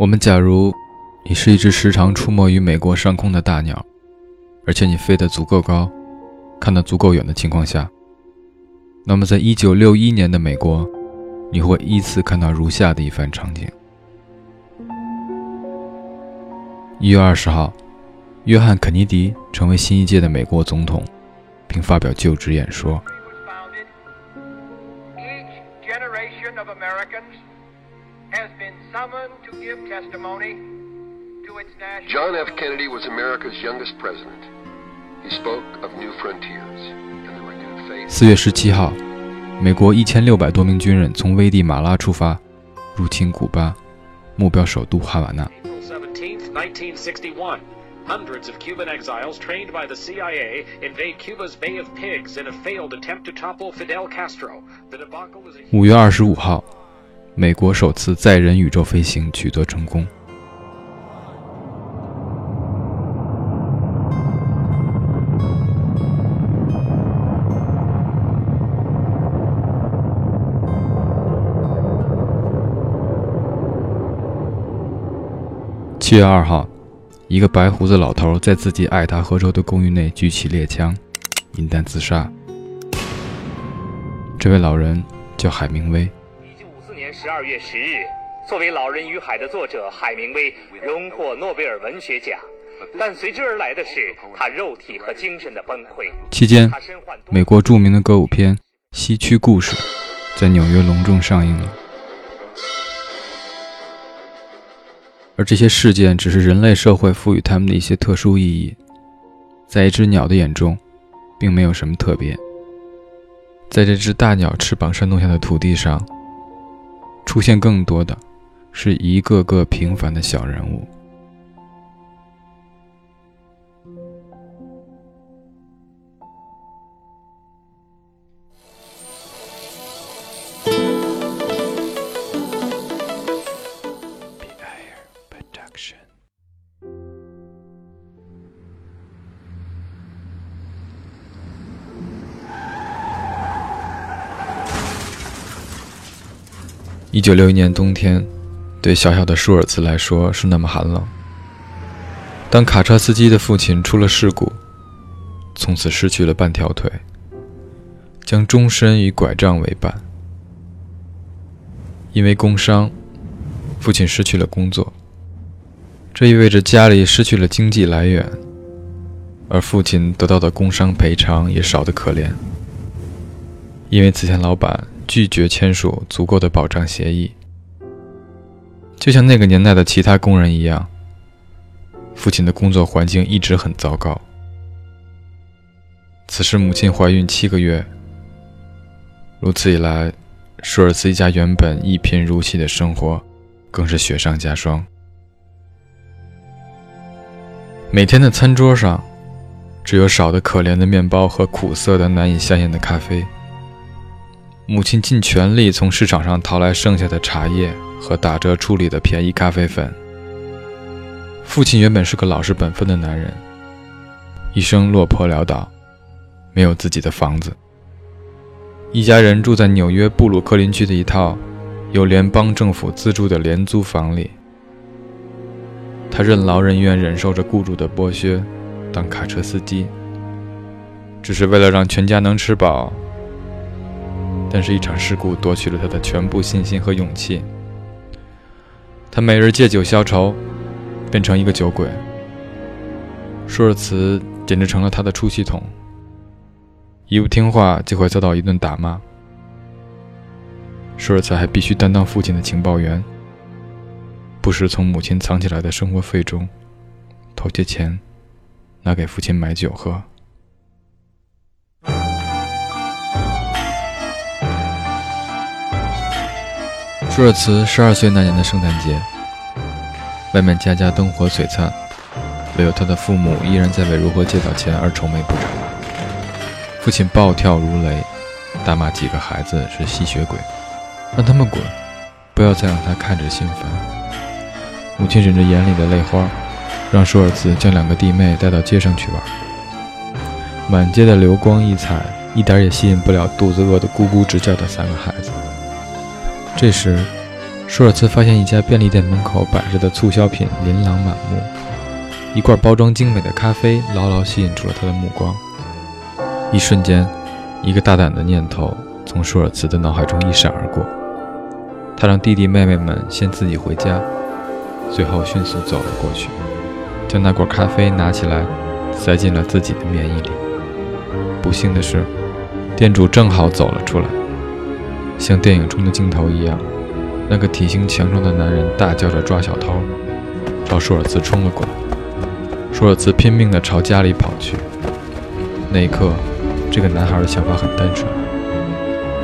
我们假如你是一只时常出没于美国上空的大鸟，而且你飞得足够高，看得足够远的情况下，那么在1961年的美国，你会依次看到如下的一番场景：一月二十号，约翰·肯尼迪成为新一届的美国总统，并发表就职演说。John F. Kennedy was America's youngest president. He spoke of new frontiers and the renewed faith. 四月十七号，美国一千六百多名军人从危地马拉出发，入侵古巴，目标首都哈瓦那。Hundreds of Cuban exiles trained by the CIA invade Cuba's Bay of Pigs in a failed attempt to topple Fidel Castro. The debacle was a 五月二十五号，美国首次载人宇宙飞行取得成功。七月二号，一个白胡子老头在自己爱达荷州的公寓内举起猎枪，引弹自杀。这位老人叫海明威。十二月十日，作为《老人与海》的作者，海明威荣获诺贝尔文学奖，但随之而来的是他肉体和精神的崩溃。期间美国著名的歌舞片《西区故事》在纽约隆重上映了。而这些事件只是人类社会赋予他们的一些特殊意义，在一只鸟的眼中，并没有什么特别。在这只大鸟翅膀扇动下的土地上，出现更多的是一个个平凡的小人物。一九六一年冬天，对小小的舒尔茨来说是那么寒冷。当卡车司机的父亲出了事故，从此失去了半条腿，将终身与拐杖为伴。因为工伤，父亲失去了工作，这意味着家里失去了经济来源，而父亲得到的工伤赔偿也少得可怜。因为此前老板拒绝签署足够的保障协议，就像那个年代的其他工人一样，父亲的工作环境一直很糟糕。此时母亲怀孕七个月，如此一来，舒尔茨一家原本一贫如洗的生活，更是雪上加霜。每天的餐桌上，只有少得可怜的面包和苦涩的难以下咽的咖啡。母亲尽全力从市场上淘来剩下的茶叶和打折处理的便宜咖啡粉。父亲原本是个老实本分的男人，一生落魄潦倒，没有自己的房子。一家人住在纽约布鲁克林区的一套由联邦政府资助的廉租房里。他任劳任怨，忍受着雇主的剥削，当卡车司机，只是为了让全家能吃饱。但是，一场事故夺去了他的全部信心和勇气。他每日借酒消愁，变成一个酒鬼。舒尔茨简直成了他的出气筒，一不听话就会遭到一顿打骂。舒尔茨还必须担当父亲的情报员，不时从母亲藏起来的生活费中偷些钱，拿给父亲买酒喝。舒尔茨十二岁那年的圣诞节，外面家家灯火璀璨，唯有他的父母依然在为如何借到钱而愁眉不展。父亲暴跳如雷，大骂几个孩子是吸血鬼，让他们滚，不要再让他看着心烦。母亲忍着眼里的泪花，让舒尔茨将两个弟妹带到街上去玩。满街的流光溢彩，一点也吸引不了肚子饿得咕咕直叫的三个孩子。这时，舒尔茨发现一家便利店门口摆着的促销品琳琅满目，一罐包装精美的咖啡牢牢吸引住了他的目光。一瞬间，一个大胆的念头从舒尔茨的脑海中一闪而过：他让弟弟妹妹们先自己回家，随后迅速走了过去，将那罐咖啡拿起来，塞进了自己的棉衣里。不幸的是，店主正好走了出来，像电影中的镜头一样。那个体型强壮的男人大叫着抓小偷，朝舒尔茨冲了过来。舒尔茨拼命地朝家里跑去。那一刻，这个男孩的想法很单纯，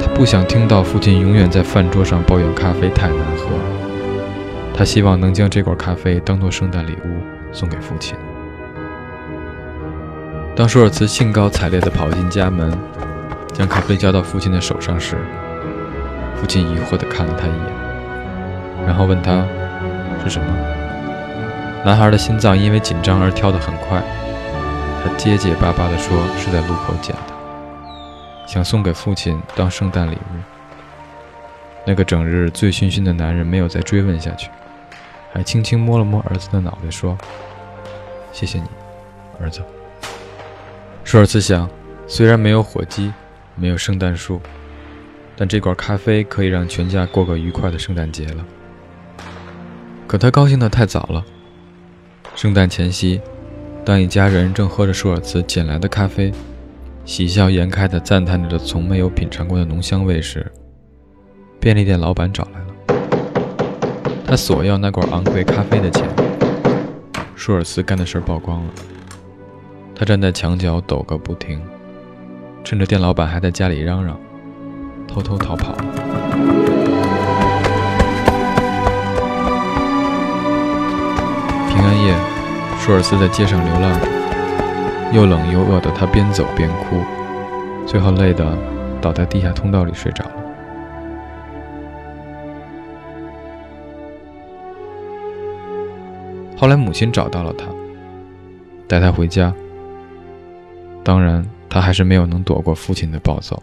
他不想听到父亲永远在饭桌上抱怨咖啡太难喝，他希望能将这罐咖啡当做圣诞礼物送给父亲。当舒尔茨兴高采烈地跑进家门，将咖啡交到父亲的手上时，不禁疑惑地看了他一眼。然后问他是什么？男孩的心脏因为紧张而跳得很快。他结结巴巴地说：“是在路口捡的，想送给父亲当圣诞礼物。”那个整日醉醺醺的男人没有再追问下去，还轻轻摸了摸儿子的脑袋，说：“谢谢你，儿子。”舒尔茨想，虽然没有火鸡，没有圣诞树，但这罐咖啡可以让全家过个愉快的圣诞节了。可他高兴得太早了。圣诞前夕，当一家人正喝着舒尔茨捡来的咖啡，喜笑颜开地赞叹着从没有品尝过的浓香味时，便利店老板找来了。他索要那罐昂贵咖啡的钱。舒尔茨干的事儿曝光了。他站在墙角抖个不停，趁着店老板还在家里嚷嚷，偷偷逃跑。平安夜，舒尔斯在街上流浪，又冷又饿的他边走边哭，最后累得倒在地下通道里睡着了。后来母亲找到了他，带他回家。当然，他还是没有能躲过父亲的暴揍。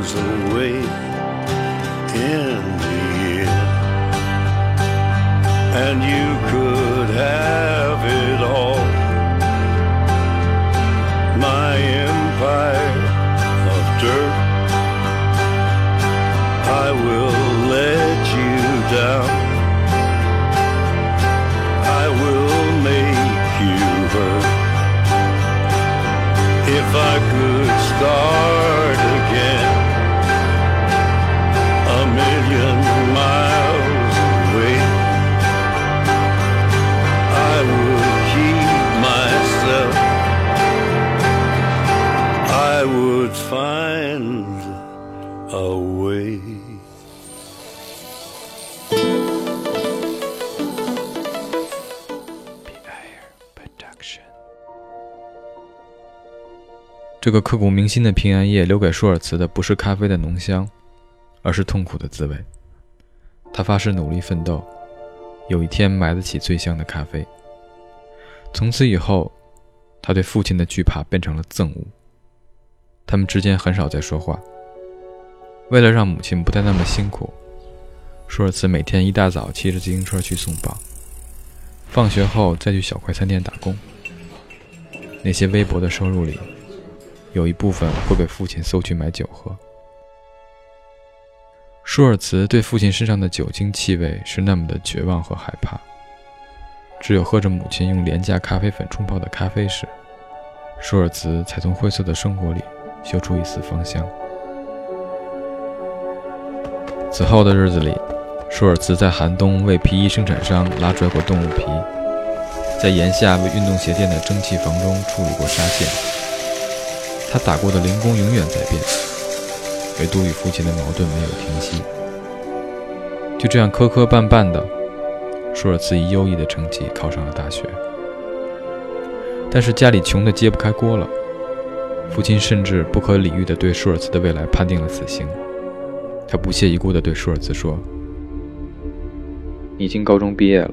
goes away in the end. And you could have it all. My empire 刻骨铭心的平安夜，留给舒尔茨的不是咖啡的浓香，而是痛苦的滋味。他发誓努力奋斗，有一天买得起最香的咖啡。从此以后，他对父亲的惧怕变成了憎恶。他们之间很少再说话。为了让母亲不再那么辛苦，舒尔茨每天一大早骑着自行车去送报，放学后再去小快餐店打工。那些微薄的收入里，有一部分会被父亲搜去买酒喝。舒尔茨对父亲身上的酒精气味是那么的绝望和害怕，只有喝着母亲用廉价咖啡粉冲泡的咖啡时，舒尔茨才从灰色的生活里嗅出一丝芳香。此后的日子里，舒尔茨在寒冬为皮衣生产商拉拽过动物皮，在炎夏为运动鞋店的蒸汽房中处理过纱线。他打过的零工永远在变，唯独与父亲的矛盾没有停息。就这样磕磕绊绊的，舒尔茨以优异的成绩考上了大学。但是家里穷得揭不开锅了，父亲甚至不可理喻地对舒尔茨的未来判定了死刑。他不屑一顾地对舒尔茨说：“已经高中毕业了，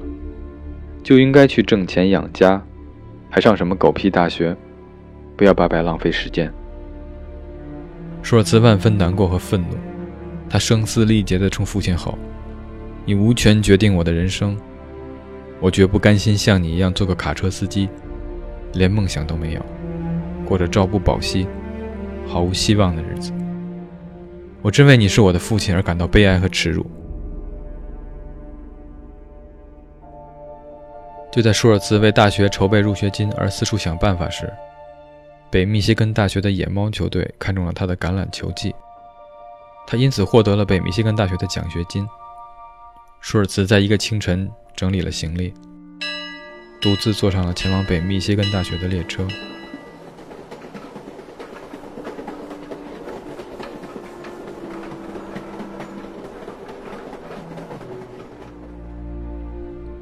就应该去挣钱养家，还上什么狗屁大学？不要白白浪费时间。”舒尔茨万分难过和愤怒，他声嘶力竭地冲父亲吼：“你无权决定我的人生，我绝不甘心像你一样做个卡车司机，连梦想都没有，过着朝不保夕、毫无希望的日子。”我真为你是我的父亲而感到悲哀和耻辱。就在舒尔茨为大学筹备入学金而四处想办法时，北密歇根大学的野猫球队看中了他的橄榄球技，他因此获得了北密歇根大学的奖学金。舒尔茨在一个清晨整理了行李，独自坐上了前往北密歇根大学的列车。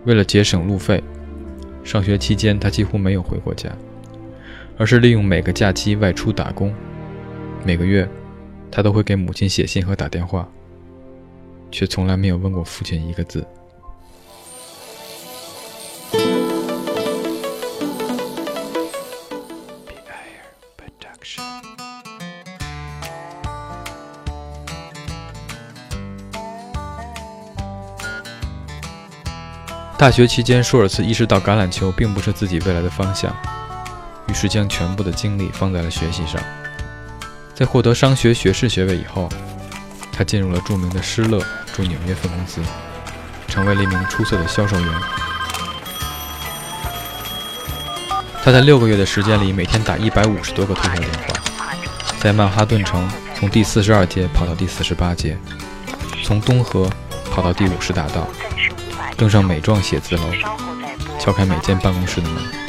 为了节省路费，上学期间他几乎没有回过家，而是利用每个假期外出打工。每个月，他都会给母亲写信和打电话，却从来没有问过父亲一个字。大学期间，舒尔茨意识到橄榄球并不是自己未来的方向，是将全部的精力放在了学习上。在获得商学学士学位以后，他进入了著名的施乐驻纽约分公司，成为了一名出色的销售员。他在六个月的时间里，每天打一百五十多个推销电话，在曼哈顿城从第四十二街跑到第四十八街，从东河跑到第五十大道。登上每幢写字楼，敲开每间办公室的门。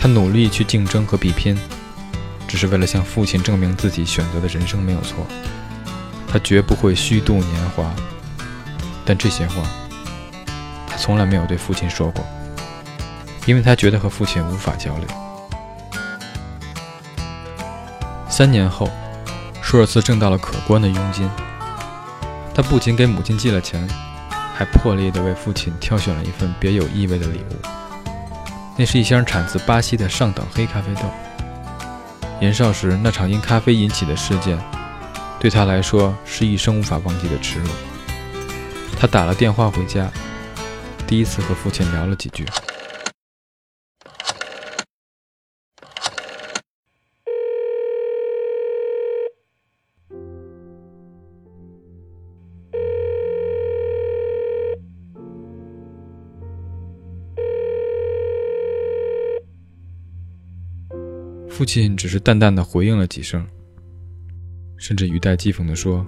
他努力去竞争和比拼，只是为了向父亲证明自己选择的人生没有错。他绝不会虚度年华，但这些话他从来没有对父亲说过，因为他觉得和父亲无法交流。三年后，舒尔茨挣到了可观的佣金。他不仅给母亲寄了钱，还破例地为父亲挑选了一份别有意味的礼物。那是一箱产自巴西的上等黑咖啡豆。年少时那场因咖啡引起的事件，对他来说是一生无法忘记的耻辱。他打了电话回家，第一次和父亲聊了几句。父亲只是淡淡的回应了几声，甚至语带讥讽地说：“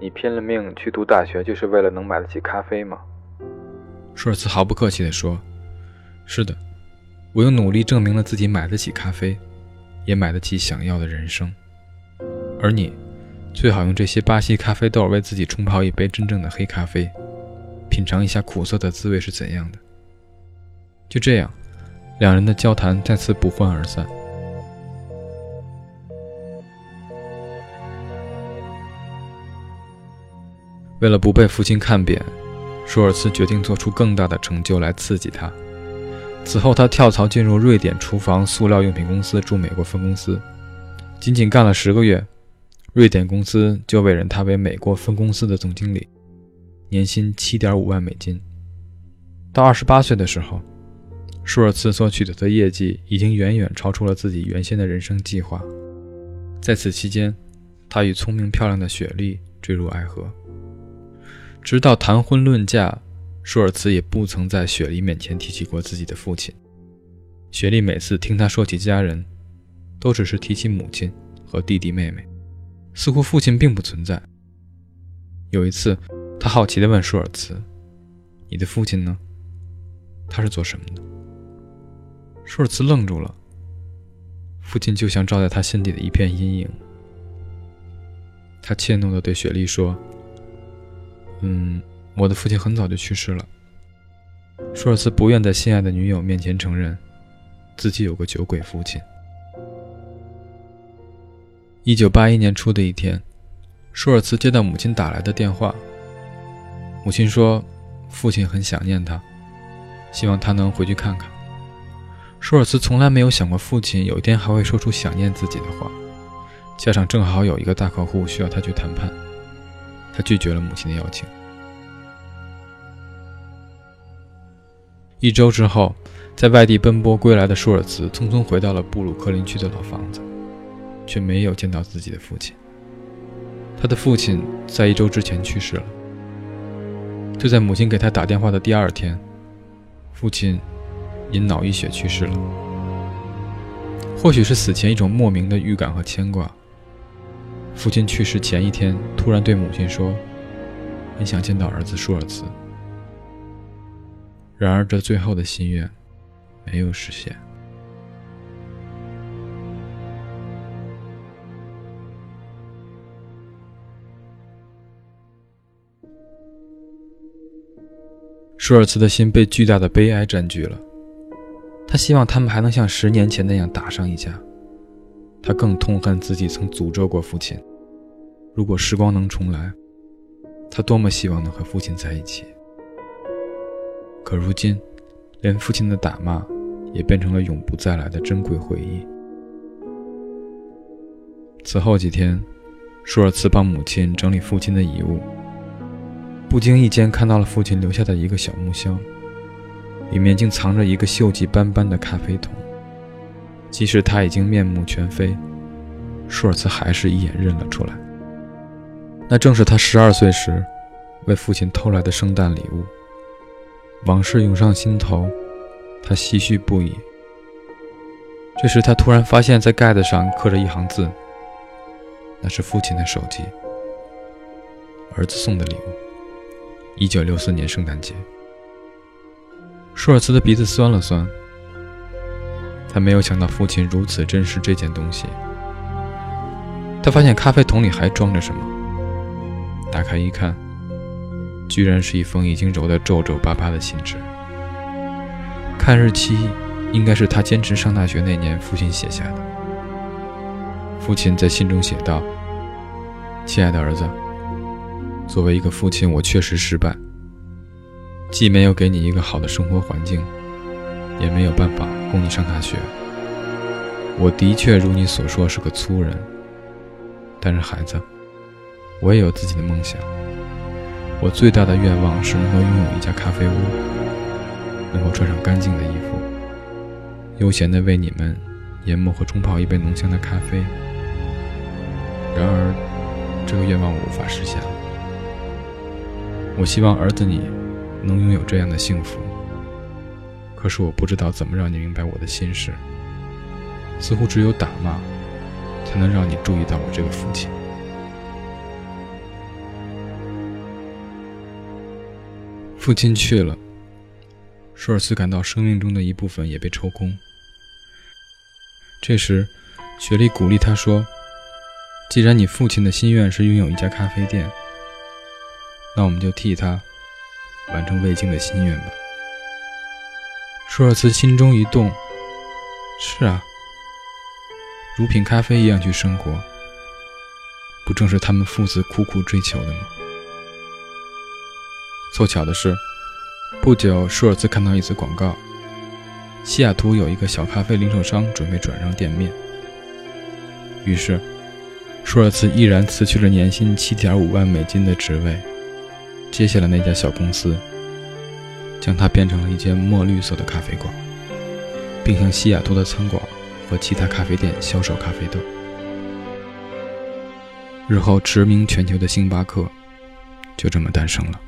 你拼了命去读大学，就是为了能买得起咖啡吗？”舒尔茨毫不客气地说：“是的，我用努力证明了自己买得起咖啡，也买得起想要的人生。而你，最好用这些巴西咖啡豆为自己冲泡一杯真正的黑咖啡，品尝一下苦涩的滋味是怎样的。”就这样，两人的交谈再次不欢而散。为了不被父亲看扁，舒尔茨决定做出更大的成就来刺激他。此后，他跳槽进入瑞典厨房塑料用品公司驻美国分公司，仅仅干了十个月，瑞典公司就委任他为美国分公司的总经理，年薪七点五万美金。到二十八岁的时候，舒尔茨所取得的业绩已经远远超出了自己原先的人生计划。在此期间，他与聪明漂亮的雪莉坠入爱河，直到谈婚论嫁。舒尔茨也不曾在雪莉面前提起过自己的父亲。雪莉每次听他说起家人，都只是提起母亲和弟弟妹妹，似乎父亲并不存在。有一次，他好奇地问舒尔茨：“你的父亲呢？他是做什么的？”舒尔茨愣住了。父亲就像照在他心底的一片阴影。他怯懦地对雪莉说：“嗯。”我的父亲很早就去世了。舒尔茨不愿在心爱的女友面前承认自己有个酒鬼父亲。一九八一年初的一天，舒尔茨接到母亲打来的电话。母亲说，父亲很想念他，希望他能回去看看。舒尔茨从来没有想过父亲有一天还会说出想念自己的话，加上正好有一个大客户需要他去谈判，他拒绝了母亲的邀请。一周之后，在外地奔波归来的舒尔茨匆匆回到了布鲁克林区的老房子，却没有见到自己的父亲。他的父亲在一周之前去世了。就在母亲给他打电话的第二天，父亲因脑溢血去世了。或许是死前一种莫名的预感和牵挂，父亲去世前一天突然对母亲说：“很想见到儿子舒尔茨。”然而，这最后的心愿没有实现。舒尔茨的心被巨大的悲哀占据了。他希望他们还能像十年前那样打上一架。他更痛恨自己曾诅咒过父亲。如果时光能重来，他多么希望能和父亲在一起。可如今，连父亲的打骂也变成了永不再来的珍贵回忆。此后几天，舒尔茨帮母亲整理父亲的遗物，不经意间看到了父亲留下的一个小木箱，里面竟藏着一个锈迹斑斑的咖啡桶。即使他已经面目全非，舒尔茨还是一眼认了出来，那正是他十二岁时为父亲偷来的圣诞礼物。往事涌上心头，他唏嘘不已。这时，他突然发现，在盖子上刻着一行字，那是父亲的手机，儿子送的礼物。一九六四年圣诞节，舒尔茨的鼻子酸了酸。他没有想到父亲如此珍视这件东西。他发现咖啡桶里还装着什么，打开一看。居然是一封已经揉得皱皱巴巴的信纸。看日期，应该是他坚持上大学那年父亲写下的。父亲在信中写道：“亲爱的儿子，作为一个父亲，我确实失败，既没有给你一个好的生活环境，也没有办法供你上大学。我的确如你所说是个粗人，但是孩子，我也有自己的梦想。”我最大的愿望是能够拥有一家咖啡屋，能够穿上干净的衣服，悠闲地为你们研磨和冲泡一杯浓香的咖啡。然而，这个愿望我无法实现。我希望儿子你能拥有这样的幸福，可是我不知道怎么让你明白我的心事。似乎只有打骂，才能让你注意到我这个父亲。父亲去了，舒尔茨感到生命中的一部分也被抽空。这时，雪莉鼓励他说：“既然你父亲的心愿是拥有一家咖啡店，那我们就替他完成未尽的心愿吧。”舒尔茨心中一动：“是啊，如品咖啡一样去生活，不正是他们父子苦苦追求的吗？”凑巧的是，不久舒尔茨看到一则广告，西雅图有一个小咖啡零售商准备转让店面，于是舒尔茨毅然辞去了年薪七点五万美金的职位，接下了那家小公司，将它变成了一间墨绿色的咖啡馆，并向西雅图的餐馆和其他咖啡店销售咖啡豆。日后驰名全球的星巴克就这么诞生了。